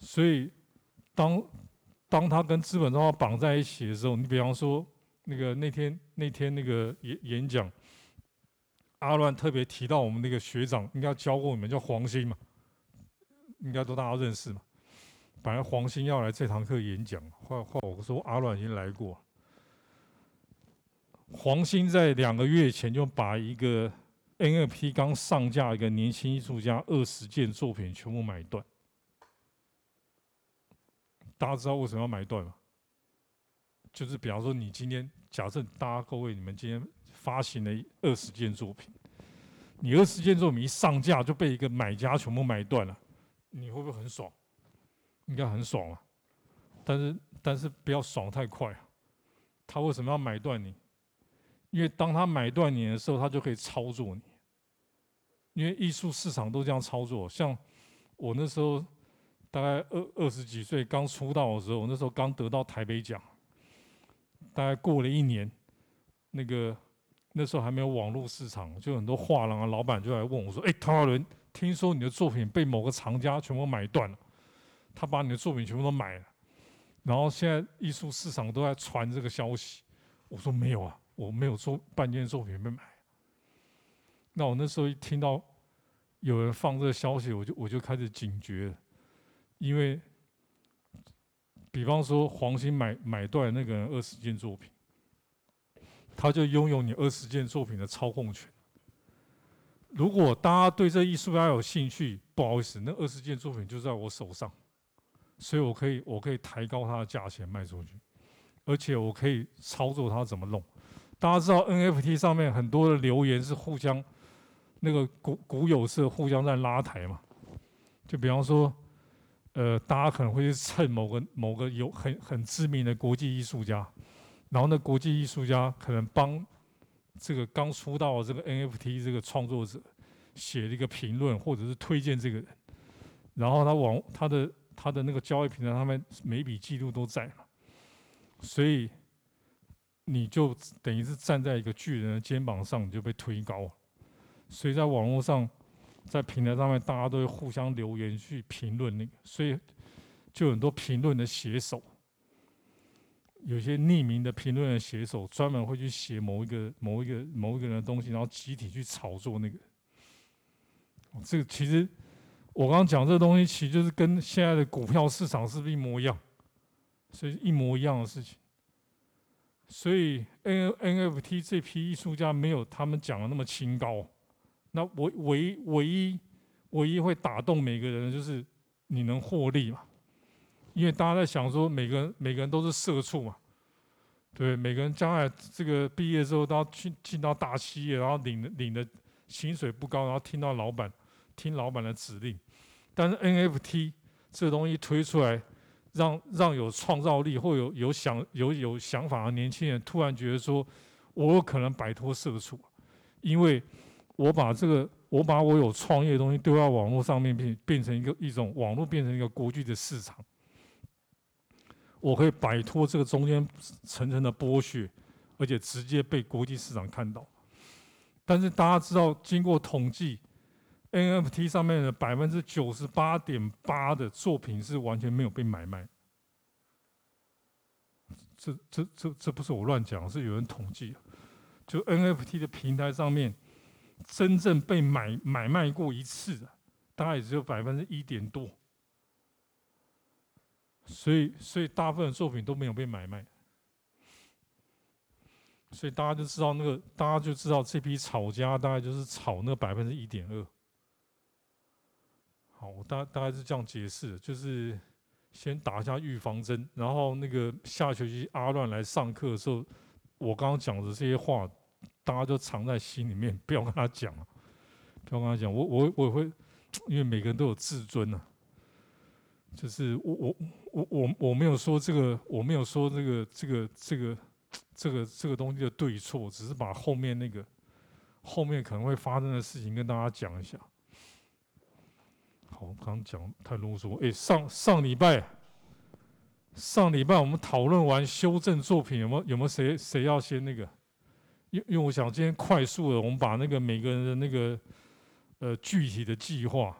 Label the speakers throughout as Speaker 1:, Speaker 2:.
Speaker 1: 所以当当他跟资本账号绑在一起的时候，你比方说那个那天那天那个演演讲，阿乱特别提到我们那个学长，应该教过你们叫黄兴嘛，应该都大家认识嘛。本来黄兴要来这堂课演讲，话话我说阿乱已经来过。黄兴在两个月前就把一个 NFP 刚上架一个年轻艺术家二十件作品全部买断。大家知道为什么要买断吗？就是比方说，你今天假设大家各位你们今天发行了二十件作品，你二十件作品一上架就被一个买家全部买断了，你会不会很爽？应该很爽啊！但是但是不要爽太快啊！他为什么要买断你？因为当他买断你的时候，他就可以操作你。因为艺术市场都这样操作。像我那时候大概二二十几岁刚出道的时候，我那时候刚得到台北奖，大概过了一年，那个那时候还没有网络市场，就很多画廊啊老板就来问我说：“哎，唐华伦，听说你的作品被某个藏家全部买断了。”他把你的作品全部都买了，然后现在艺术市场都在传这个消息。我说没有啊，我没有做半件作品被买。那我那时候一听到有人放这个消息，我就我就开始警觉，因为比方说黄兴买买断那个人二十件作品，他就拥有你二十件作品的操控权。如果大家对这艺术家有兴趣，不好意思，那二十件作品就在我手上。所以我可以，我可以抬高它的价钱卖出去，而且我可以操作它怎么弄。大家知道 NFT 上面很多的留言是互相那个股股友是互相在拉抬嘛？就比方说，呃，大家可能会去蹭某个某个有很很知名的国际艺术家，然后那国际艺术家可能帮这个刚出道的这个 NFT 这个创作者写了一个评论，或者是推荐这个人，然后他往他的。他的那个交易平台，他们每笔记录都在嘛，所以你就等于是站在一个巨人的肩膀上，你就被推高。所以在网络上，在平台上面，大家都会互相留言去评论那个，所以就很多评论的写手，有些匿名的评论的写手，专门会去写某一个某一个某一个人的东西，然后集体去炒作那个。这个其实。我刚刚讲这个东西，其实就是跟现在的股票市场是不是一模一样？所以一模一样的事情。所以 N NFT 这批艺术家没有他们讲的那么清高。那唯唯唯一唯一会打动每个人的就是你能获利嘛？因为大家在想说，每个人每个人都是社畜嘛，对，每个人将来这个毕业之后都要去进到大企业，然后领领的薪水不高，然后听到老板。听老板的指令，但是 NFT 这东西推出来，让让有创造力或有有想有有想法的年轻人突然觉得说，我有可能摆脱社畜，因为我把这个我把我有创业的东西丢到网络上面变变成一个一种网络变成一个国际的市场，我可以摆脱这个中间层层的剥削，而且直接被国际市场看到。但是大家知道，经过统计。NFT 上面的百分之九十八点八的作品是完全没有被买卖，这这这这不是我乱讲，是有人统计。就 NFT 的平台上面，真正被买买卖过一次的，大概也只有百分之一点多。所以，所以大部分作品都没有被买卖。所以大家就知道那个，大家就知道这批炒家大概就是炒那百分之一点二。好，我大大概是这样解释，就是先打一下预防针，然后那个下学期阿乱来上课的时候，我刚刚讲的这些话，大家就藏在心里面，不要跟他讲啊，不要跟他讲。我我我会，因为每个人都有自尊呐，就是我我我我我没有说这个，我没有说这个这个这个 这个这个东西的对错，只是把后面那个后面可能会发生的事情跟大家讲一下。好，刚刚讲太啰嗦。哎，上上礼拜，上礼拜我们讨论完修正作品，有没有有没有谁谁要先那个？因因为我想今天快速的，我们把那个每个人的那个呃具体的计划，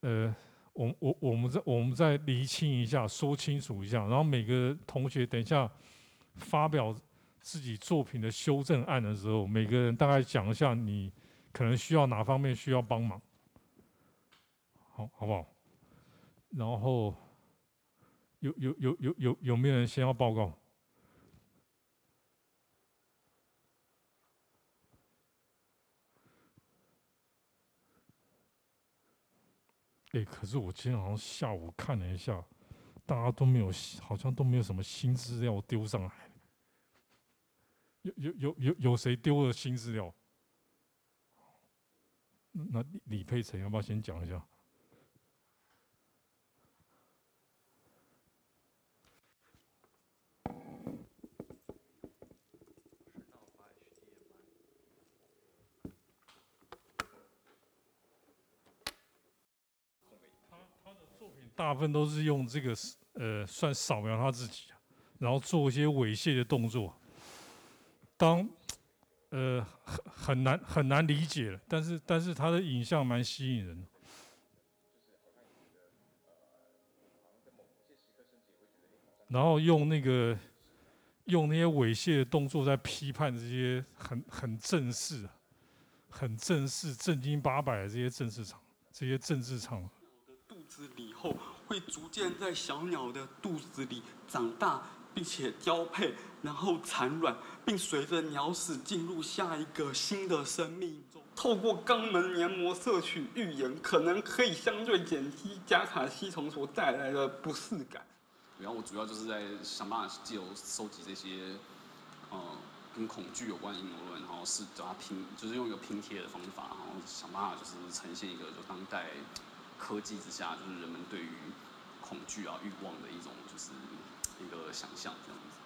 Speaker 1: 呃，我我我们再我们再厘清一下，说清楚一下，然后每个同学等一下发表自己作品的修正案的时候，每个人大概讲一下你可能需要哪方面需要帮忙，好好不好？然后有有有有有有没有人先要报告？哎，可是我今天好像下午看了一下，大家都没有，好像都没有什么新资料丢上来。有有有有有谁丢了新资料？那李佩岑要不要先讲一下？大部分都是用这个呃，算扫描他自己，然后做一些猥亵的动作。当呃很很难很难理解了，但是但是他的影像蛮吸引人。然后用那个用那些猥亵的动作在批判这些很很正式、很正式、正经八百的这些政治场、这些政治场。
Speaker 2: 子里后会逐渐在小鸟的肚子里长大，并且交配，然后产卵，并随着鸟屎进入下一个新的生命中。透过肛门黏膜摄取浴盐，可能可以相对减低加卡西虫所带来的不适感。
Speaker 3: 然后我主要就是在想办法借由收集这些，呃，跟恐惧有关的阴谋论，然后是叫它拼，就是用一个拼贴的方法，然后想办法就是呈现一个就当代。科技之下，就是人们对于恐惧啊、欲望的一种，就是一个想象这样子。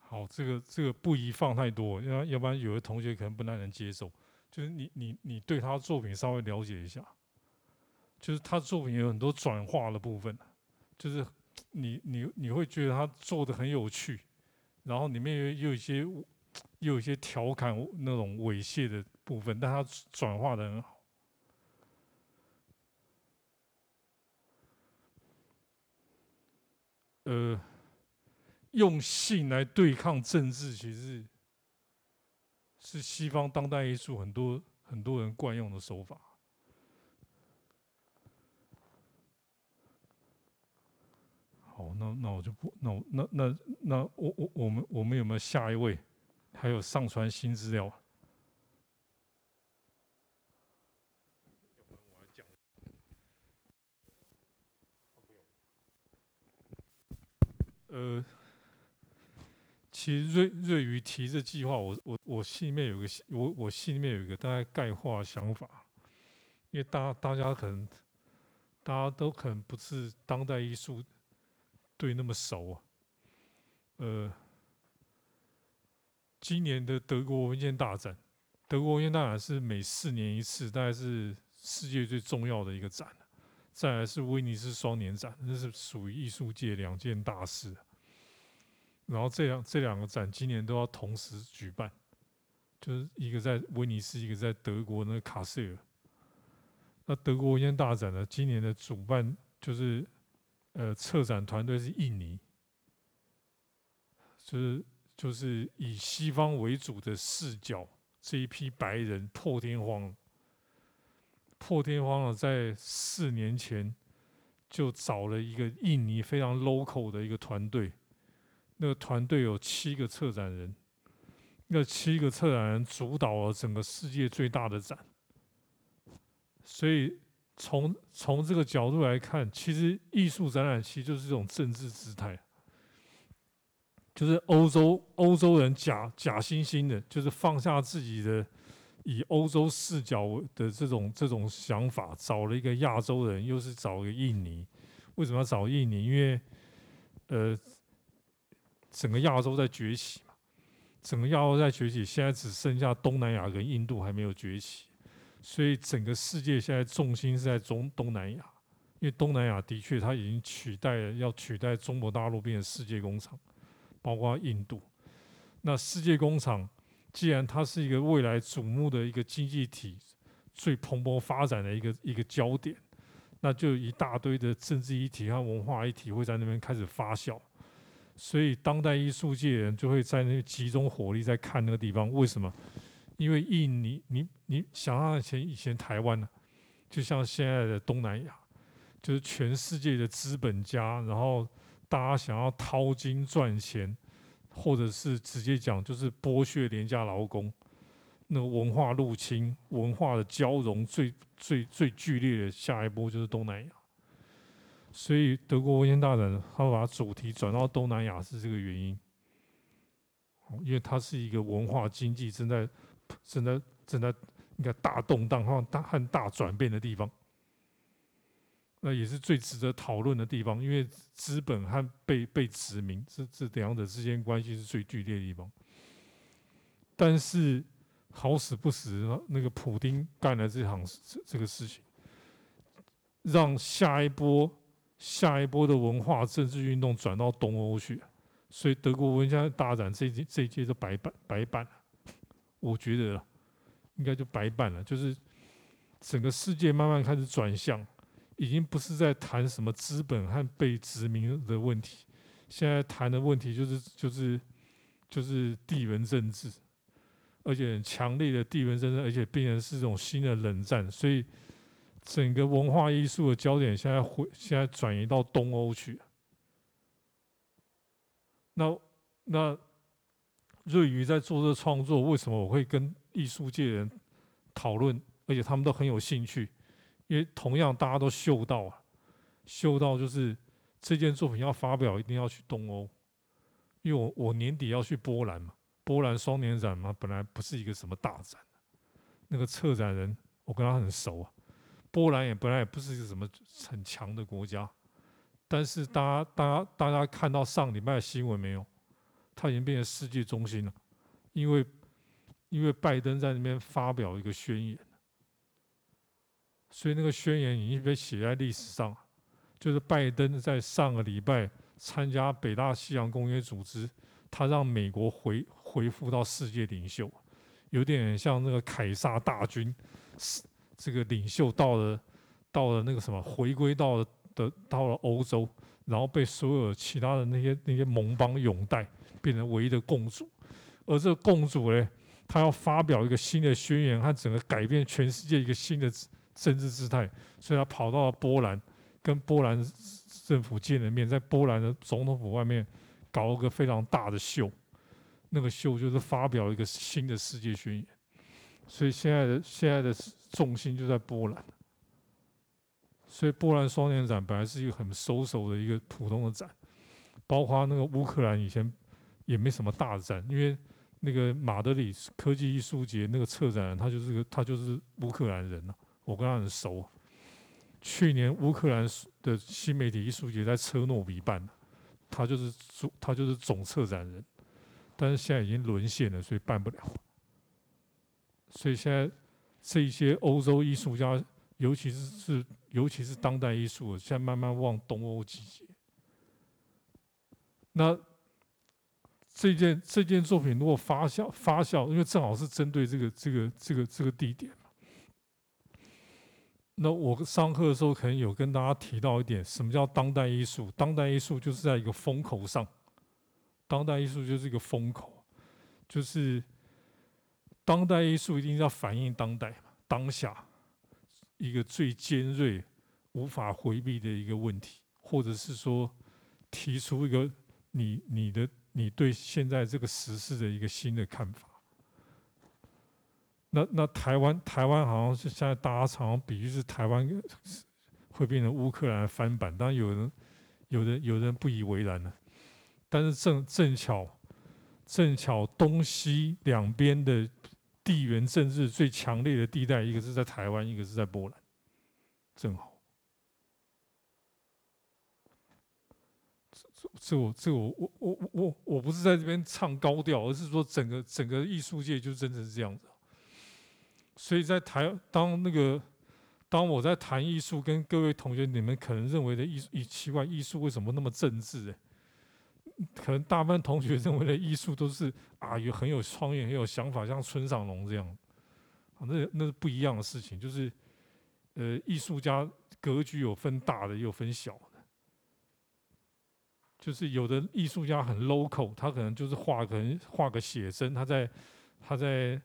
Speaker 1: 好，这个这个不宜放太多，要要不然有的同学可能不太能接受。就是你你你对他作品稍微了解一下，就是他作品有很多转化的部分，就是你你你会觉得他做的很有趣，然后里面又有一些又。有一些调侃那种猥亵的部分，但他转化的很好。呃，用性来对抗政治，其实是西方当代艺术很多很多人惯用的手法。好，那那我就不，那我那那那我我我们我们有没有下一位？还有上传新资料。呃，其实瑞瑞宇提这计划，我我我心里面有个我我心里面有一个大概概化想法，因为大大家可能大家都可能不是当代艺术对那么熟啊，呃。今年的德国文件大展，德国文件大展是每四年一次，大概是世界最重要的一个展。再来是威尼斯双年展，那是属于艺术界两件大事。然后这两这两个展今年都要同时举办，就是一个在威尼斯，一个在德国那个卡塞尔。那德国文件大展呢，今年的主办就是呃策展团队是印尼，就是。就是以西方为主的视角，这一批白人破天荒、破天荒的在四年前就找了一个印尼非常 local 的一个团队，那个团队有七个策展人，那七个策展人主导了整个世界最大的展，所以从从这个角度来看，其实艺术展览其实就是一种政治姿态。就是欧洲欧洲人假假惺惺的，就是放下自己的以欧洲视角的这种这种想法，找了一个亚洲人，又是找一个印尼。为什么要找印尼？因为呃，整个亚洲在崛起嘛，整个亚洲在崛起，现在只剩下东南亚跟印度还没有崛起，所以整个世界现在重心是在中东南亚，因为东南亚的确它已经取代了要取代中国大陆变成世界工厂。包括印度，那世界工厂既然它是一个未来瞩目的一个经济体，最蓬勃发展的一个一个焦点，那就一大堆的政治议题和文化议题会在那边开始发酵，所以当代艺术界人就会在那集中火力在看那个地方。为什么？因为印尼，你你想象以前以前台湾呢，就像现在的东南亚，就是全世界的资本家，然后大家想要掏金赚钱。或者是直接讲，就是剥削廉价劳工，那文化入侵、文化的交融最最最剧烈的下一波就是东南亚。所以德国文献大展他把主题转到东南亚是这个原因，因为它是一个文化经济正在正在正在应该大动荡和大和大转变的地方。那也是最值得讨论的地方，因为资本和被被殖民这这两者之间关系是最剧烈的地方。但是好死不死，那个普丁干了这行这这个事情，让下一波下一波的文化政治运动转到东欧去，所以德国文家大展这这这一届就白办白办了。我觉得应该就白办了，就是整个世界慢慢开始转向。已经不是在谈什么资本和被殖民的问题，现在谈的问题就是就是就是地缘政治，而且强烈的地缘政治，而且变成是这种新的冷战，所以整个文化艺术的焦点现在回现在转移到东欧去。那那瑞宇在做这创作，为什么我会跟艺术界人讨论，而且他们都很有兴趣？因为同样大家都嗅到啊，嗅到就是这件作品要发表，一定要去东欧。因为我我年底要去波兰嘛，波兰双年展嘛，本来不是一个什么大展，那个策展人我跟他很熟啊。波兰也本来也不是一个什么很强的国家，但是大家大家大家看到上礼拜的新闻没有？它已经变成世界中心了，因为因为拜登在那边发表一个宣言。所以那个宣言已经被写在历史上，就是拜登在上个礼拜参加北大西洋公约组织，他让美国回回复到世界领袖，有点像那个凯撒大军，这个领袖到了到了那个什么回归到了的到了欧洲，然后被所有其他的那些那些盟邦拥戴，变成唯一的共主，而这个共主呢，他要发表一个新的宣言，和整个改变全世界一个新的。政治姿态，所以他跑到了波兰，跟波兰政府见了面，在波兰的总统府外面搞了个非常大的秀，那个秀就是发表一个新的世界宣言。所以现在的现在的重心就在波兰。所以波兰双年展本来是一个很收手的一个普通的展，包括那个乌克兰以前也没什么大的展，因为那个马德里科技艺术节那个策展人他就是个他就是乌克兰人呐。我跟他很熟。去年乌克兰的新媒体艺术节在车诺比办，他就是主他就是总策展人，但是现在已经沦陷了，所以办不了。所以现在这一些欧洲艺术家，尤其是是尤其是当代艺术，现在慢慢往东欧集结。那这件这件作品如果发酵发酵，因为正好是针对这个这个这个这个地点。那我上课的时候可能有跟大家提到一点，什么叫当代艺术？当代艺术就是在一个风口上，当代艺术就是一个风口，就是当代艺术一定要反映当代当下一个最尖锐、无法回避的一个问题，或者是说提出一个你你的你对现在这个时事的一个新的看法。那那台湾台湾好像是现在大家常常比喻是台湾会变成乌克兰翻版，当然有人有人有人不以为然了。但是正正巧正巧东西两边的地缘政治最强烈的地带，一个是在台湾，一个是在波兰，正好。这这我这我我我我我不是在这边唱高调，而是说整个整个艺术界就真的是这样子。所以在台当那个当我在谈艺术，跟各位同学，你们可能认为的艺艺奇怪艺术为什么那么政治？可能大部分同学认为的艺术都是啊，有很有创意、很有想法，像村上隆这样，啊，那那是不一样的事情。就是呃，艺术家格局有分大的，也有分小的。就是有的艺术家很 local，他可能就是画可能画个写真，他在他在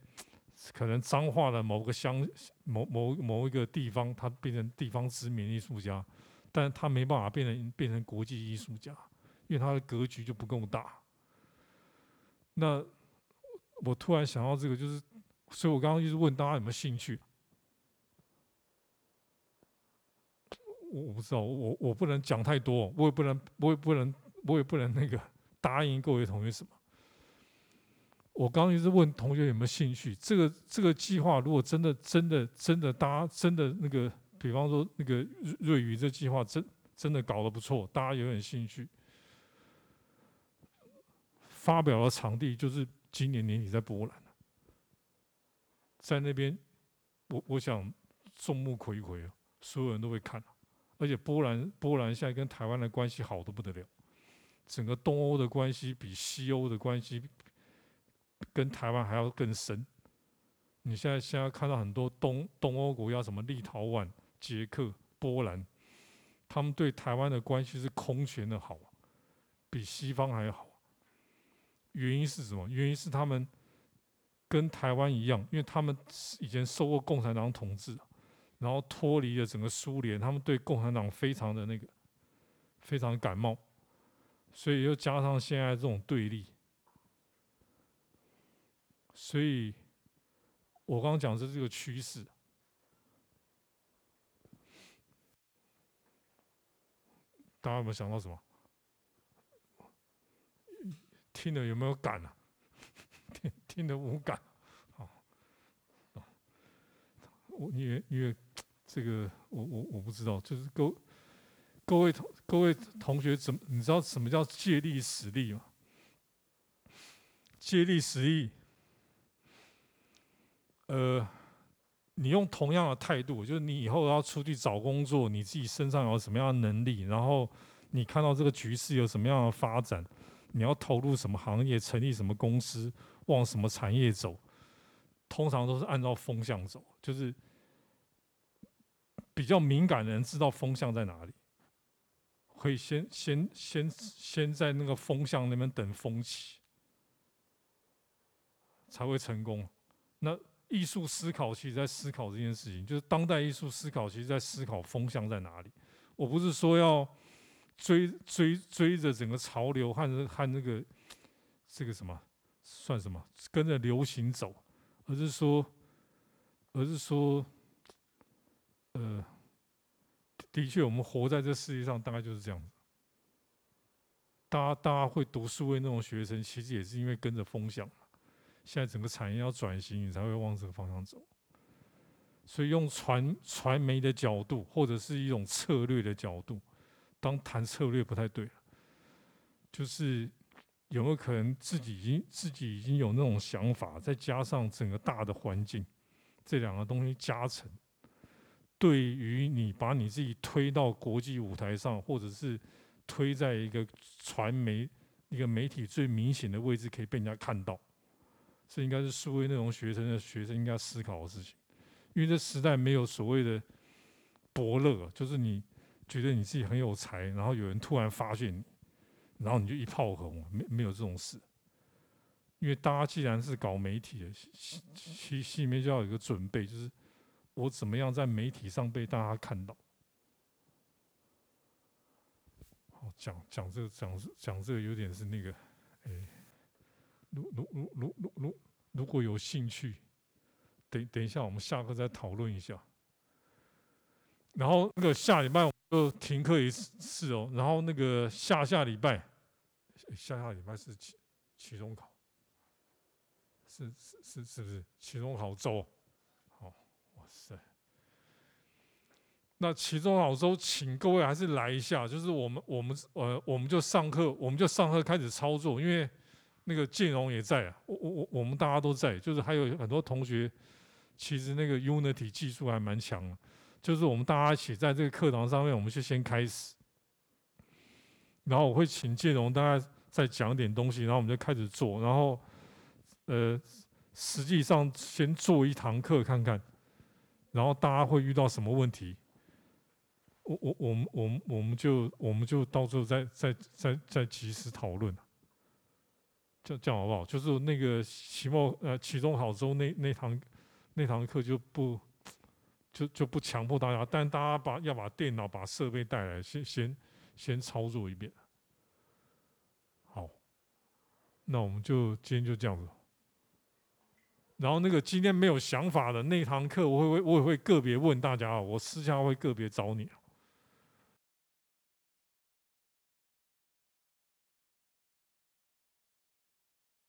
Speaker 1: 可能彰化的某个乡某某某一个地方，他变成地方知名艺术家，但他没办法变成变成国际艺术家，因为他的格局就不够大。那我突然想到这个，就是，所以我刚刚一直问大家有没有兴趣。我我不知道，我我不能讲太多，我也不能，我也不能。我也不能那个答应各位同学什么。我刚刚一直问同学有没有兴趣。这个这个计划如果真的真的真的大家真的那个，比方说那个瑞宇这计划真真的搞得不错，大家有点兴趣。发表的场地就是今年年底在波兰，在那边，我我想众目睽睽啊，所有人都会看，而且波兰波兰现在跟台湾的关系好的不得了。整个东欧的关系比西欧的关系跟台湾还要更深。你现在现在看到很多东东欧国家，什么立陶宛、捷克、波兰，他们对台湾的关系是空前的好，比西方还要好。原因是什么？原因是他们跟台湾一样，因为他们以前受过共产党统治，然后脱离了整个苏联，他们对共产党非常的那个，非常感冒。所以又加上现在这种对立，所以我刚刚讲是这个趋势。大家有没有想到什么？听了有没有感啊？听听得无感，好，我因为因为这个我我我不知道，就是各。各位同各位同学，怎么你知道什么叫借力使力吗？借力使力，呃，你用同样的态度，就是你以后要出去找工作，你自己身上有什么样的能力，然后你看到这个局势有什么样的发展，你要投入什么行业，成立什么公司，往什么产业走，通常都是按照风向走，就是比较敏感的人知道风向在哪里。会先先先先在那个风向那边等风起，才会成功。那艺术思考其实在思考这件事情，就是当代艺术思考其实在思考风向在哪里。我不是说要追追追着整个潮流和和那个这个什么算什么跟着流行走，而是说而是说呃。的确，我们活在这世界上，大概就是这样子。大家，大家会读书的那种学生，其实也是因为跟着风向。现在整个产业要转型，你才会往这个方向走。所以，用传传媒的角度，或者是一种策略的角度，当谈策略不太对，就是有没有可能自己已经自己已经有那种想法，再加上整个大的环境，这两个东西加成。对于你把你自己推到国际舞台上，或者是推在一个传媒、一个媒体最明显的位置，可以被人家看到，这应该是数位内容学生的学生应该思考的事情。因为这时代没有所谓的伯乐，就是你觉得你自己很有才，然后有人突然发现你，然后你就一炮红，没没有这种事。因为大家既然是搞媒体的，心心心里面就要有一个准备，就是。我怎么样在媒体上被大家看到？好，讲讲这个，讲讲这个有点是那个，哎，如如如如如如果有兴趣，等等一下，我们下课再讨论一下。然后那个下礼拜我们就停课一次哦。然后那个下下礼拜，下下礼拜是期期中考，是是是是不是期中考周？哦，哇塞，那期中老周，请各位还是来一下，就是我们我们呃，我们就上课，我们就上课开始操作，因为那个建荣也在啊，我我我我们大家都在，就是还有很多同学，其实那个 Unity 技术还蛮强的，就是我们大家一起在这个课堂上面，我们就先开始，然后我会请建荣大概再讲点东西，然后我们就开始做，然后呃，实际上先做一堂课看看，然后大家会遇到什么问题，我我我们我们我们就我们就到时候再再再再及时讨论，这这样好不好？就是那个期末呃期中考之后那那堂那堂课就不就就不强迫大家，但大家把要把电脑把设备带来，先先先操作一遍。好，那我们就今天就这样子。然后那个今天没有想法的那堂课，我会我也会个别问大家，我私下会个别找你。